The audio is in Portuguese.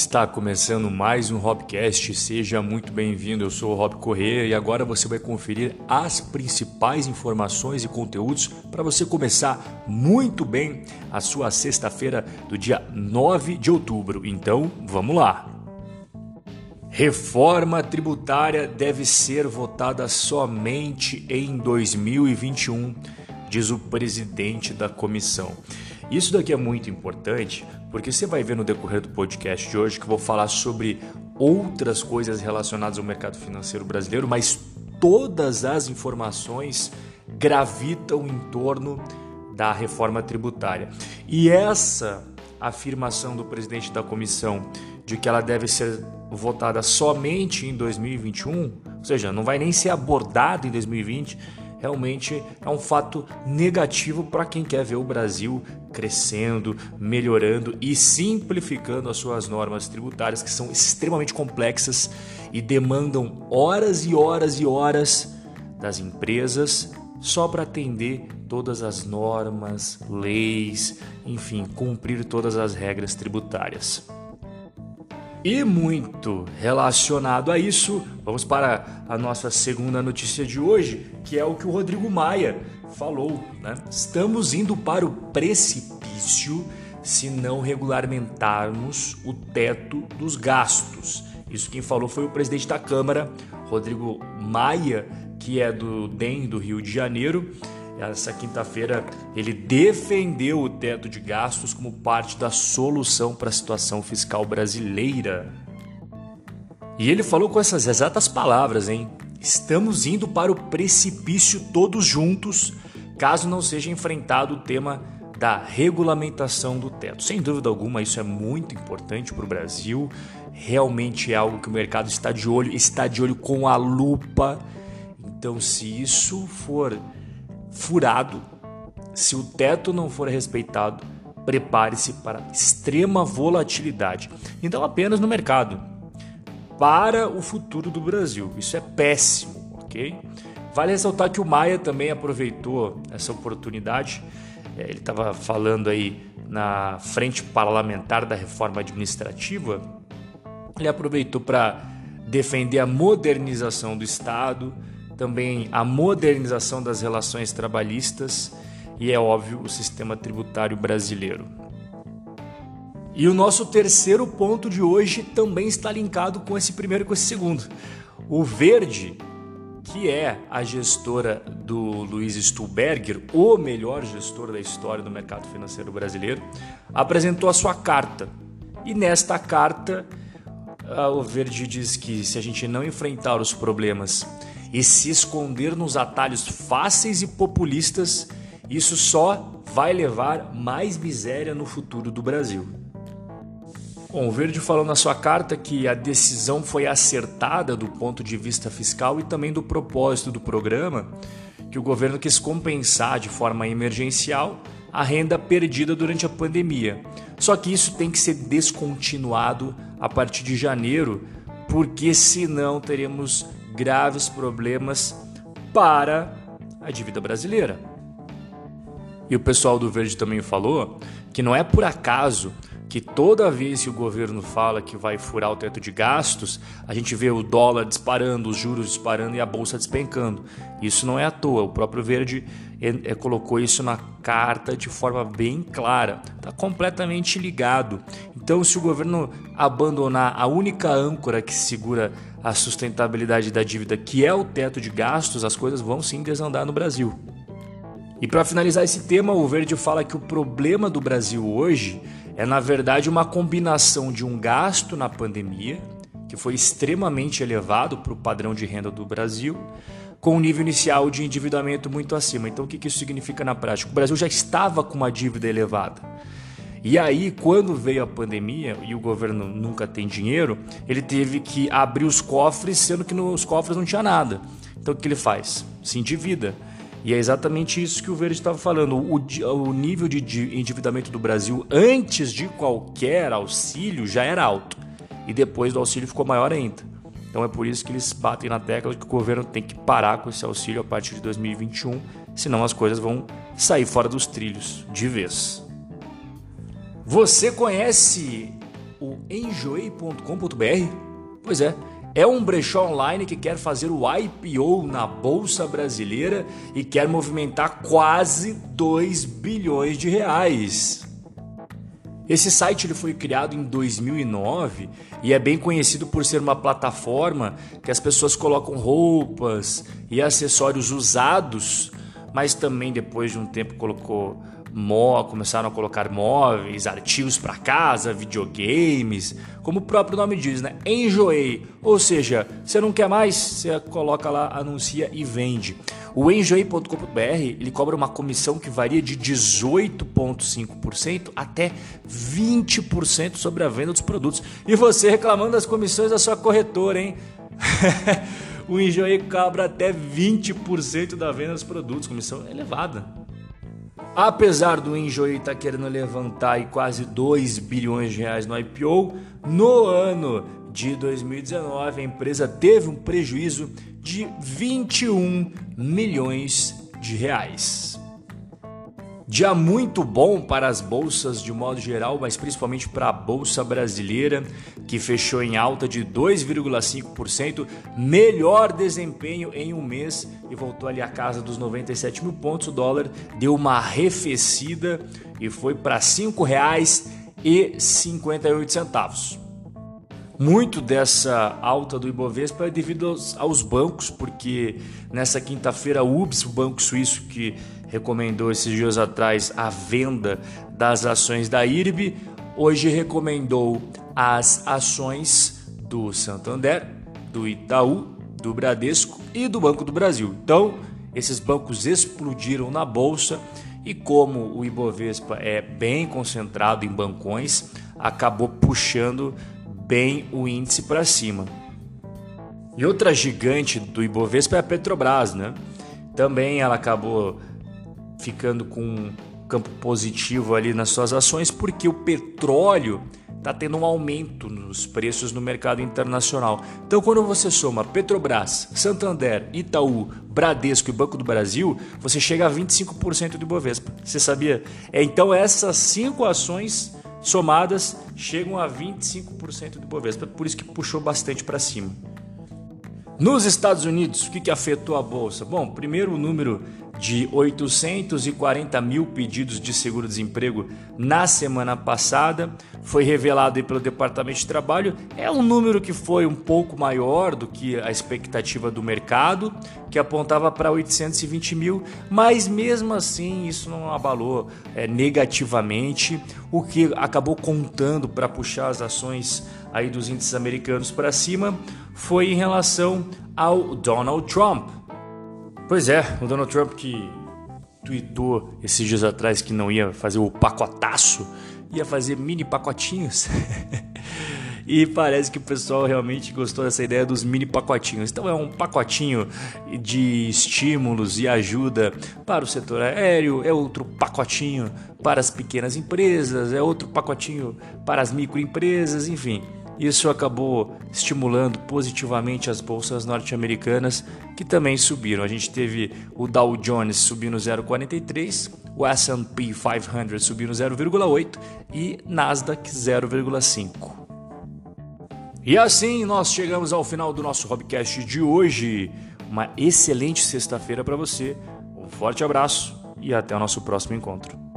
Está começando mais um Hobcast, seja muito bem-vindo. Eu sou o Rob Corrêa e agora você vai conferir as principais informações e conteúdos para você começar muito bem a sua sexta-feira do dia 9 de outubro. Então, vamos lá. Reforma tributária deve ser votada somente em 2021, diz o presidente da comissão. Isso daqui é muito importante porque você vai ver no decorrer do podcast de hoje que eu vou falar sobre outras coisas relacionadas ao mercado financeiro brasileiro, mas todas as informações gravitam em torno da reforma tributária. E essa afirmação do presidente da comissão de que ela deve ser votada somente em 2021, ou seja, não vai nem ser abordada em 2020 realmente é um fato negativo para quem quer ver o Brasil crescendo, melhorando e simplificando as suas normas tributárias, que são extremamente complexas e demandam horas e horas e horas das empresas só para atender todas as normas, leis, enfim, cumprir todas as regras tributárias. E muito relacionado a isso, vamos para a nossa segunda notícia de hoje, que é o que o Rodrigo Maia falou. Né? Estamos indo para o precipício se não regulamentarmos o teto dos gastos. Isso quem falou foi o presidente da Câmara, Rodrigo Maia, que é do DEM do Rio de Janeiro essa quinta-feira ele defendeu o teto de gastos como parte da solução para a situação fiscal brasileira. E ele falou com essas exatas palavras, hein? Estamos indo para o precipício todos juntos, caso não seja enfrentado o tema da regulamentação do teto. Sem dúvida alguma, isso é muito importante para o Brasil. Realmente é algo que o mercado está de olho, está de olho com a lupa. Então, se isso for furado. Se o teto não for respeitado, prepare-se para extrema volatilidade. Então, apenas no mercado. Para o futuro do Brasil. Isso é péssimo, ok? Vale ressaltar que o Maia também aproveitou essa oportunidade. É, ele estava falando aí na frente parlamentar da reforma administrativa. Ele aproveitou para defender a modernização do Estado, também a modernização das relações trabalhistas e, é óbvio, o sistema tributário brasileiro. E o nosso terceiro ponto de hoje também está linkado com esse primeiro e com esse segundo. O Verde, que é a gestora do Luiz Stuhlberger, o melhor gestor da história do mercado financeiro brasileiro, apresentou a sua carta. E nesta carta, o Verde diz que se a gente não enfrentar os problemas e se esconder nos atalhos fáceis e populistas, isso só vai levar mais miséria no futuro do Brasil. Bom, o Verde falou na sua carta que a decisão foi acertada do ponto de vista fiscal e também do propósito do programa, que o governo quis compensar de forma emergencial a renda perdida durante a pandemia. Só que isso tem que ser descontinuado a partir de janeiro, porque senão teremos graves problemas para a dívida brasileira. E o pessoal do Verde também falou que não é por acaso que toda vez que o governo fala que vai furar o teto de gastos, a gente vê o dólar disparando, os juros disparando e a bolsa despencando. Isso não é à toa, o próprio Verde é, é, colocou isso na carta de forma bem clara, está completamente ligado. Então, se o governo abandonar a única âncora que segura a sustentabilidade da dívida, que é o teto de gastos, as coisas vão sim desandar no Brasil. E para finalizar esse tema, o Verde fala que o problema do Brasil hoje é, na verdade, uma combinação de um gasto na pandemia, que foi extremamente elevado para o padrão de renda do Brasil, com um nível inicial de endividamento muito acima. Então, o que isso significa na prática? O Brasil já estava com uma dívida elevada. E aí, quando veio a pandemia e o governo nunca tem dinheiro, ele teve que abrir os cofres, sendo que nos cofres não tinha nada. Então, o que ele faz? Se endivida. E é exatamente isso que o Verde estava falando. O, o nível de endividamento do Brasil antes de qualquer auxílio já era alto. E depois do auxílio ficou maior ainda. Então é por isso que eles batem na tecla que o governo tem que parar com esse auxílio a partir de 2021, senão as coisas vão sair fora dos trilhos de vez. Você conhece o enjoei.com.br? Pois é, é um brechó online que quer fazer o IPO na Bolsa Brasileira e quer movimentar quase 2 bilhões de reais. Esse site ele foi criado em 2009 e é bem conhecido por ser uma plataforma que as pessoas colocam roupas e acessórios usados, mas também depois de um tempo colocou mó, começaram a colocar móveis, artigos para casa, videogames, como o próprio nome diz, né? Enjoei, ou seja, você não quer mais, você coloca lá, anuncia e vende. O enjoei.com.br ele cobra uma comissão que varia de 18,5% até 20% sobre a venda dos produtos. E você reclamando das comissões da sua corretora, hein? o Enjoei cobra até 20% da venda dos produtos, comissão elevada. Apesar do Enjoy estar tá querendo levantar quase 2 bilhões de reais no IPO, no ano de 2019 a empresa teve um prejuízo de 21 milhões de reais. Dia muito bom para as bolsas de modo geral, mas principalmente para a bolsa brasileira, que fechou em alta de 2,5%, melhor desempenho em um mês e voltou ali à casa dos 97 mil pontos. O dólar deu uma arrefecida e foi para R$ 5,58. Muito dessa alta do Ibovespa é devido aos, aos bancos, porque nessa quinta-feira o UBS, o banco suíço que recomendou esses dias atrás a venda das ações da IRB, hoje recomendou as ações do Santander, do Itaú, do Bradesco e do Banco do Brasil. Então, esses bancos explodiram na bolsa e como o Ibovespa é bem concentrado em bancões, acabou puxando bem o índice para cima. E outra gigante do Ibovespa é a Petrobras, né? Também ela acabou ficando com um campo positivo ali nas suas ações, porque o petróleo está tendo um aumento nos preços no mercado internacional. Então, quando você soma Petrobras, Santander, Itaú, Bradesco e Banco do Brasil, você chega a 25% do Ibovespa. Você sabia? É, então, essas cinco ações somadas chegam a 25% do Ibovespa. Por isso que puxou bastante para cima. Nos Estados Unidos, o que, que afetou a bolsa? Bom, primeiro o número de 840 mil pedidos de seguro-desemprego na semana passada, foi revelado pelo Departamento de Trabalho. É um número que foi um pouco maior do que a expectativa do mercado, que apontava para 820 mil, mas mesmo assim isso não abalou é, negativamente, o que acabou contando para puxar as ações aí dos índices americanos para cima foi em relação ao Donald Trump Pois é, o Donald Trump que tweetou esses dias atrás que não ia fazer o pacotaço, ia fazer mini pacotinhos. e parece que o pessoal realmente gostou dessa ideia dos mini pacotinhos. Então é um pacotinho de estímulos e ajuda para o setor aéreo, é outro pacotinho para as pequenas empresas, é outro pacotinho para as microempresas, enfim. Isso acabou estimulando positivamente as bolsas norte-americanas que também subiram. A gente teve o Dow Jones subindo 0,43, o S&P 500 subindo 0,8 e Nasdaq 0,5. E assim nós chegamos ao final do nosso Hobcast de hoje. Uma excelente sexta-feira para você. Um forte abraço e até o nosso próximo encontro.